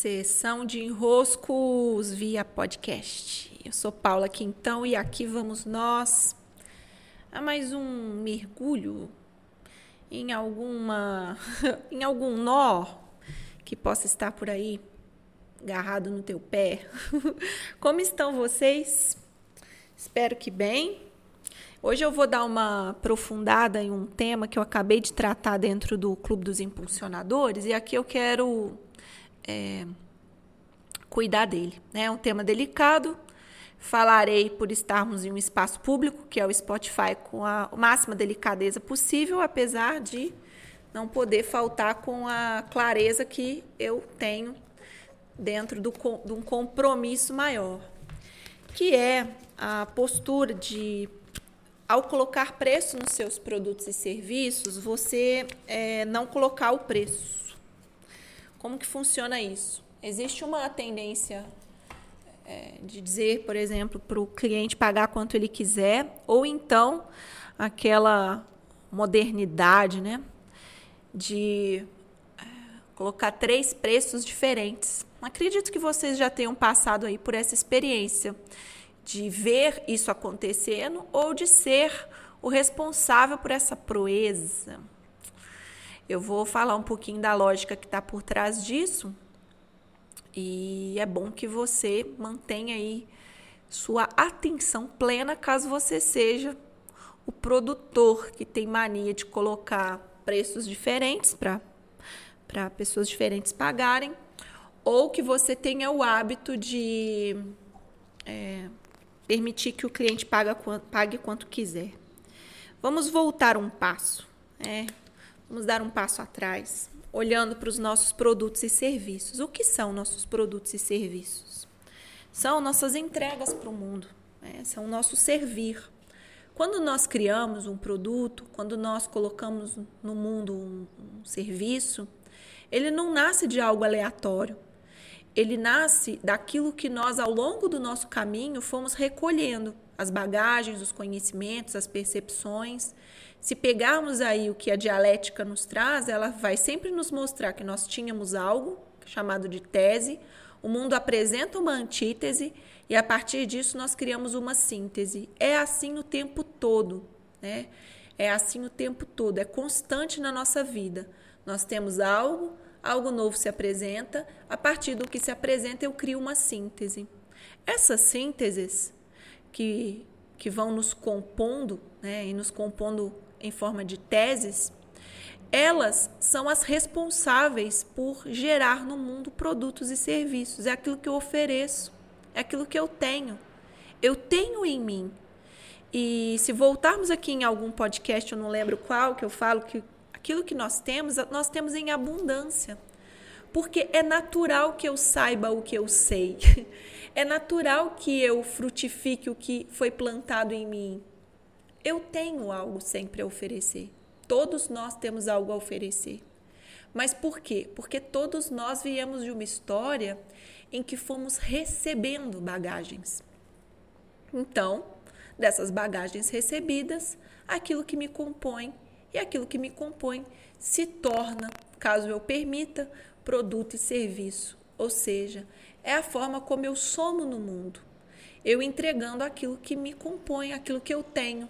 Sessão de enroscos via podcast. Eu sou Paula Quintão e aqui vamos nós a mais um mergulho em alguma em algum nó que possa estar por aí agarrado no teu pé. Como estão vocês? Espero que bem. Hoje eu vou dar uma aprofundada em um tema que eu acabei de tratar dentro do Clube dos Impulsionadores e aqui eu quero é, cuidar dele. Né? É um tema delicado. Falarei por estarmos em um espaço público, que é o Spotify, com a máxima delicadeza possível, apesar de não poder faltar com a clareza que eu tenho dentro do, de um compromisso maior, que é a postura de ao colocar preço nos seus produtos e serviços, você é, não colocar o preço. Como que funciona isso? Existe uma tendência é, de dizer, por exemplo, para o cliente pagar quanto ele quiser, ou então aquela modernidade, né? De é, colocar três preços diferentes. Acredito que vocês já tenham passado aí por essa experiência de ver isso acontecendo ou de ser o responsável por essa proeza. Eu vou falar um pouquinho da lógica que está por trás disso e é bom que você mantenha aí sua atenção plena caso você seja o produtor que tem mania de colocar preços diferentes para pessoas diferentes pagarem ou que você tenha o hábito de é, permitir que o cliente pague, quanto quiser. Vamos voltar um passo, né? Vamos dar um passo atrás, olhando para os nossos produtos e serviços. O que são nossos produtos e serviços? São nossas entregas para o mundo, né? são o nosso servir. Quando nós criamos um produto, quando nós colocamos no mundo um, um serviço, ele não nasce de algo aleatório ele nasce daquilo que nós, ao longo do nosso caminho, fomos recolhendo as bagagens, os conhecimentos, as percepções. Se pegarmos aí o que a dialética nos traz, ela vai sempre nos mostrar que nós tínhamos algo chamado de tese, o mundo apresenta uma antítese e a partir disso nós criamos uma síntese. É assim o tempo todo, né? É assim o tempo todo, é constante na nossa vida. Nós temos algo, algo novo se apresenta, a partir do que se apresenta eu crio uma síntese. Essas sínteses que, que vão nos compondo, né, e nos compondo em forma de teses, elas são as responsáveis por gerar no mundo produtos e serviços. É aquilo que eu ofereço, é aquilo que eu tenho. Eu tenho em mim. E se voltarmos aqui em algum podcast, eu não lembro qual, que eu falo que Aquilo que nós temos, nós temos em abundância. Porque é natural que eu saiba o que eu sei. É natural que eu frutifique o que foi plantado em mim. Eu tenho algo sempre a oferecer. Todos nós temos algo a oferecer. Mas por quê? Porque todos nós viemos de uma história em que fomos recebendo bagagens. Então, dessas bagagens recebidas, aquilo que me compõe e aquilo que me compõe se torna, caso eu permita, produto e serviço. Ou seja, é a forma como eu somo no mundo. Eu entregando aquilo que me compõe, aquilo que eu tenho.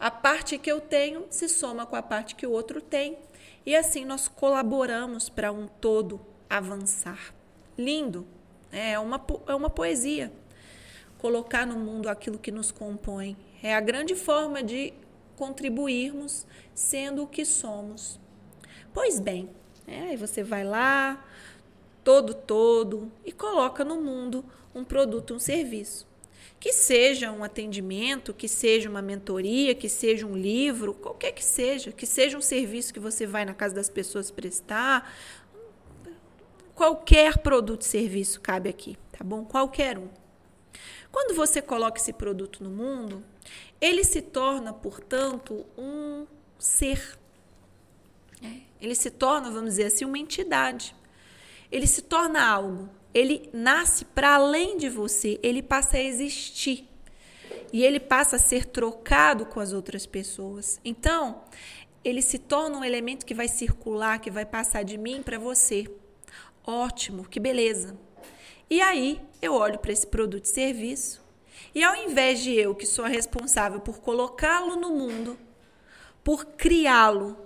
A parte que eu tenho se soma com a parte que o outro tem, e assim nós colaboramos para um todo avançar. Lindo, né? é uma, é uma poesia. Colocar no mundo aquilo que nos compõe. É a grande forma de contribuirmos sendo o que somos. Pois bem, é, aí você vai lá, todo, todo, e coloca no mundo um produto, um serviço. Que seja um atendimento, que seja uma mentoria, que seja um livro, qualquer que seja, que seja um serviço que você vai na casa das pessoas prestar. Qualquer produto e serviço cabe aqui, tá bom? Qualquer um. Quando você coloca esse produto no mundo, ele se torna, portanto, um ser. É, ele se torna, vamos dizer assim, uma entidade. Ele se torna algo. Ele nasce para além de você, ele passa a existir. E ele passa a ser trocado com as outras pessoas. Então, ele se torna um elemento que vai circular, que vai passar de mim para você. Ótimo, que beleza. E aí eu olho para esse produto e serviço e ao invés de eu, que sou a responsável por colocá-lo no mundo, por criá-lo,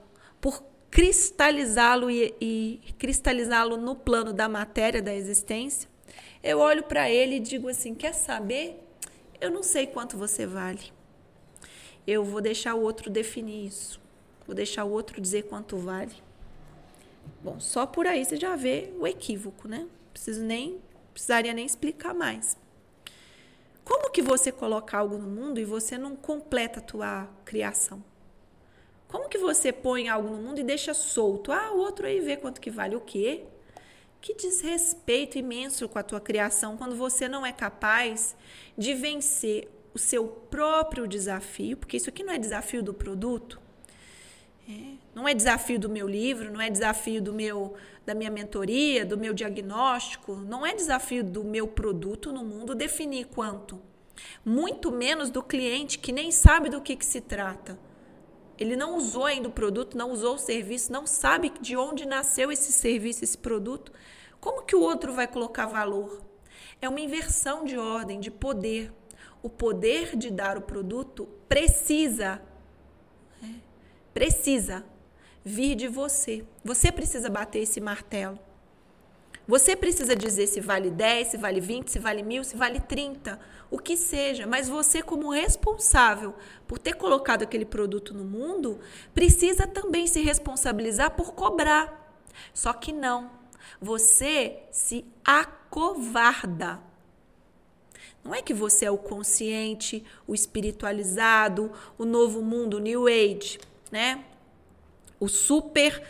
por cristalizá-lo e, e cristalizá-lo no plano da matéria da existência, eu olho para ele e digo assim: quer saber? Eu não sei quanto você vale. Eu vou deixar o outro definir isso. Vou deixar o outro dizer quanto vale. Bom, só por aí você já vê o equívoco, né? Preciso nem precisaria nem explicar mais. Como que você coloca algo no mundo e você não completa a tua criação? Como que você põe algo no mundo e deixa solto? Ah, o outro aí vê quanto que vale o quê? Que desrespeito imenso com a tua criação quando você não é capaz de vencer o seu próprio desafio, porque isso aqui não é desafio do produto, é, não é desafio do meu livro, não é desafio do meu da minha mentoria, do meu diagnóstico, não é desafio do meu produto no mundo definir quanto. Muito menos do cliente que nem sabe do que, que se trata. Ele não usou ainda o produto, não usou o serviço, não sabe de onde nasceu esse serviço, esse produto. Como que o outro vai colocar valor? É uma inversão de ordem, de poder. O poder de dar o produto precisa, é, precisa vir de você. Você precisa bater esse martelo. Você precisa dizer se vale 10, se vale 20, se vale mil, se vale 30, o que seja. Mas você, como responsável por ter colocado aquele produto no mundo, precisa também se responsabilizar por cobrar. Só que não. Você se acovarda. Não é que você é o consciente, o espiritualizado, o novo mundo, o New Age, né? o super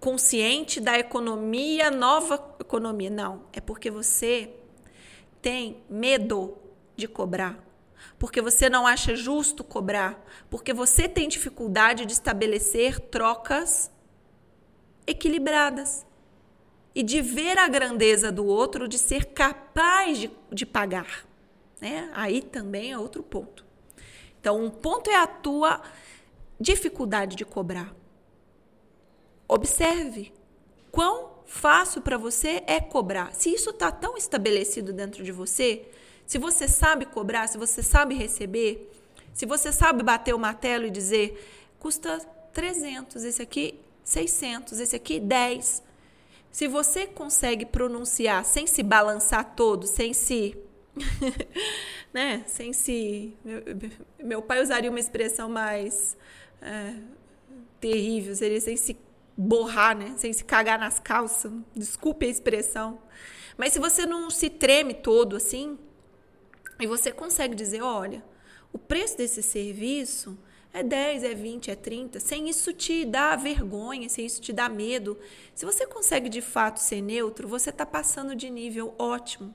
consciente da economia, nova economia. Não, é porque você tem medo de cobrar. Porque você não acha justo cobrar, porque você tem dificuldade de estabelecer trocas equilibradas e de ver a grandeza do outro, de ser capaz de, de pagar. Né? Aí também é outro ponto. Então, um ponto é a tua dificuldade de cobrar. Observe quão fácil para você é cobrar. Se isso está tão estabelecido dentro de você, se você sabe cobrar, se você sabe receber, se você sabe bater o martelo e dizer custa 300, esse aqui 600, esse aqui 10. Se você consegue pronunciar sem se balançar todo, sem se né, sem se meu, meu pai usaria uma expressão mais é, terrível, seria sem se borrar, né? Sem se cagar nas calças. Desculpe a expressão. Mas se você não se treme todo assim, e você consegue dizer, olha, o preço desse serviço é 10, é 20, é 30, sem isso te dar vergonha, sem isso te dar medo. Se você consegue de fato ser neutro, você está passando de nível ótimo.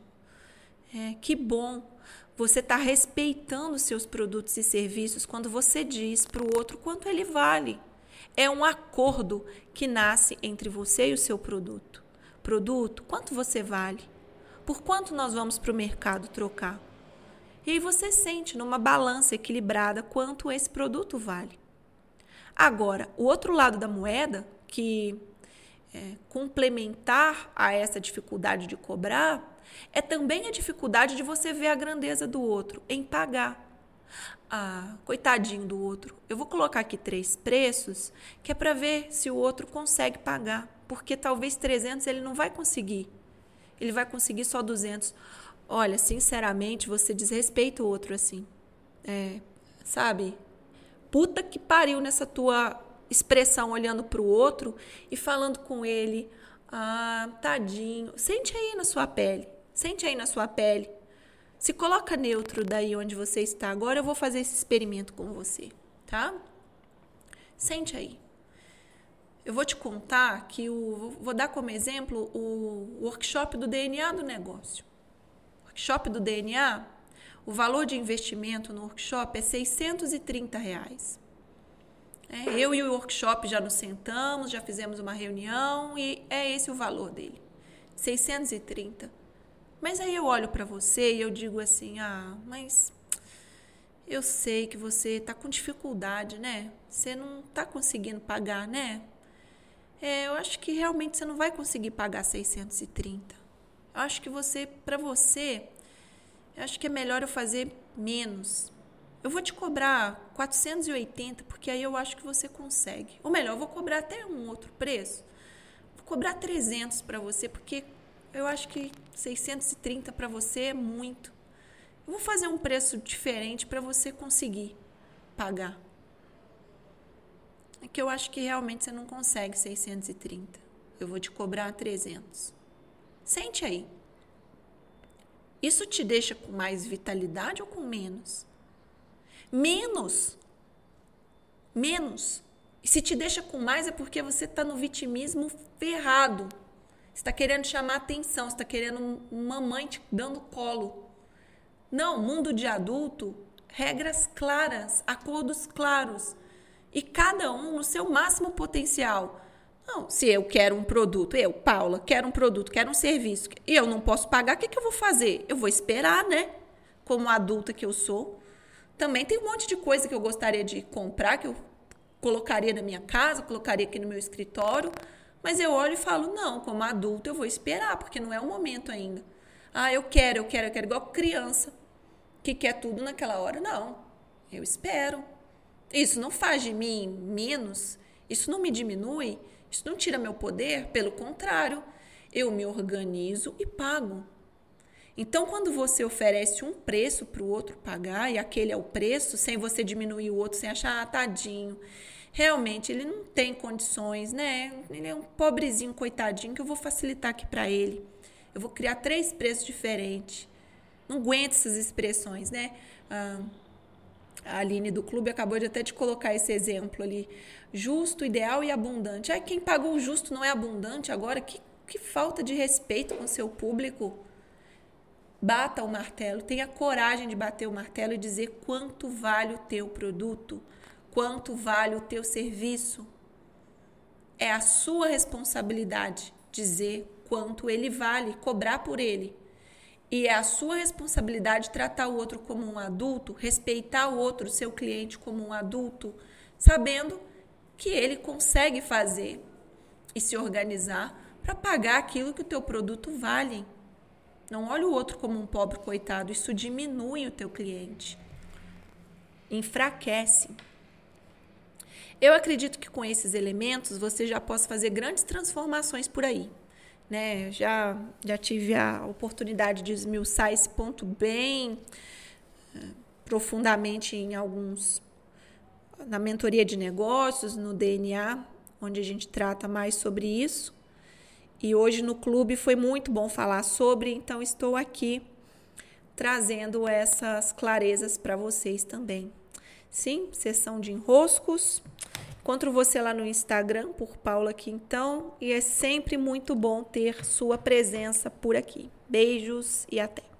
É, que bom. Você está respeitando seus produtos e serviços quando você diz para o outro quanto ele vale. É um acordo que nasce entre você e o seu produto. Produto, quanto você vale? Por quanto nós vamos para o mercado trocar? E aí você sente numa balança equilibrada quanto esse produto vale. Agora, o outro lado da moeda, que é, complementar a essa dificuldade de cobrar, é também a dificuldade de você ver a grandeza do outro em pagar ah, coitadinho do outro. Eu vou colocar aqui três preços, que é para ver se o outro consegue pagar, porque talvez 300 ele não vai conseguir. Ele vai conseguir só 200. Olha, sinceramente, você desrespeita o outro assim. É, sabe? Puta que pariu nessa tua expressão olhando para o outro e falando com ele. Ah, tadinho. Sente aí na sua pele. Sente aí na sua pele. Se coloca neutro daí onde você está. Agora eu vou fazer esse experimento com você, tá? Sente aí. Eu vou te contar que o vou dar como exemplo o workshop do DNA do negócio. Workshop do DNA, o valor de investimento no workshop é 630 reais. É, eu e o workshop já nos sentamos, já fizemos uma reunião e é esse o valor dele. 630 mas aí eu olho para você e eu digo assim: ah, mas eu sei que você está com dificuldade, né? Você não está conseguindo pagar, né? é, eu acho que realmente você não vai conseguir pagar 630. Acho que você, para você, acho que é melhor eu fazer menos. Eu vou te cobrar 480, porque aí eu acho que você consegue. Ou melhor, eu vou cobrar até um outro preço. Vou cobrar 300 para você, porque eu acho que 630 para você é muito. Eu vou fazer um preço diferente para você conseguir pagar. É que eu acho que realmente você não consegue 630. Eu vou te cobrar 300. Sente aí. Isso te deixa com mais vitalidade ou com menos? Menos. Menos. E se te deixa com mais é porque você está no vitimismo ferrado. Você está querendo chamar atenção, você está querendo uma mãe te dando colo. Não, mundo de adulto, regras claras, acordos claros. E cada um no seu máximo potencial. Não, se eu quero um produto, eu, Paula, quero um produto, quero um serviço, e eu não posso pagar, o que, que eu vou fazer? Eu vou esperar, né? Como adulta que eu sou. Também tem um monte de coisa que eu gostaria de comprar, que eu colocaria na minha casa, colocaria aqui no meu escritório, mas eu olho e falo, não, como adulta eu vou esperar, porque não é o momento ainda. Ah, eu quero, eu quero, eu quero, igual criança que quer tudo naquela hora. Não, eu espero. Isso não faz de mim menos, isso não me diminui, isso não tira meu poder, pelo contrário, eu me organizo e pago. Então, quando você oferece um preço para o outro pagar, e aquele é o preço, sem você diminuir o outro, sem achar, ah, tadinho, realmente ele não tem condições, né? Ele é um pobrezinho, coitadinho, que eu vou facilitar aqui para ele. Eu vou criar três preços diferentes. Não aguento essas expressões, né? Ah, a Aline do clube acabou de até de colocar esse exemplo ali. Justo, ideal e abundante. Ah, quem pagou o justo não é abundante agora? Que, que falta de respeito com seu público. Bata o martelo, tenha coragem de bater o martelo e dizer quanto vale o teu produto, quanto vale o teu serviço. É a sua responsabilidade dizer quanto ele vale, cobrar por ele. E é a sua responsabilidade tratar o outro como um adulto, respeitar o outro, seu cliente, como um adulto, sabendo que ele consegue fazer e se organizar para pagar aquilo que o teu produto vale. Não olhe o outro como um pobre coitado, isso diminui o teu cliente. Enfraquece. Eu acredito que com esses elementos você já possa fazer grandes transformações por aí né? Já, já tive a oportunidade de esmiuçar esse ponto bem eh, profundamente em alguns na mentoria de negócios, no DNA, onde a gente trata mais sobre isso. E hoje no clube foi muito bom falar sobre, então estou aqui trazendo essas clarezas para vocês também. Sim, sessão de enroscos. Encontro você lá no Instagram por Paula Quintão e é sempre muito bom ter sua presença por aqui. Beijos e até!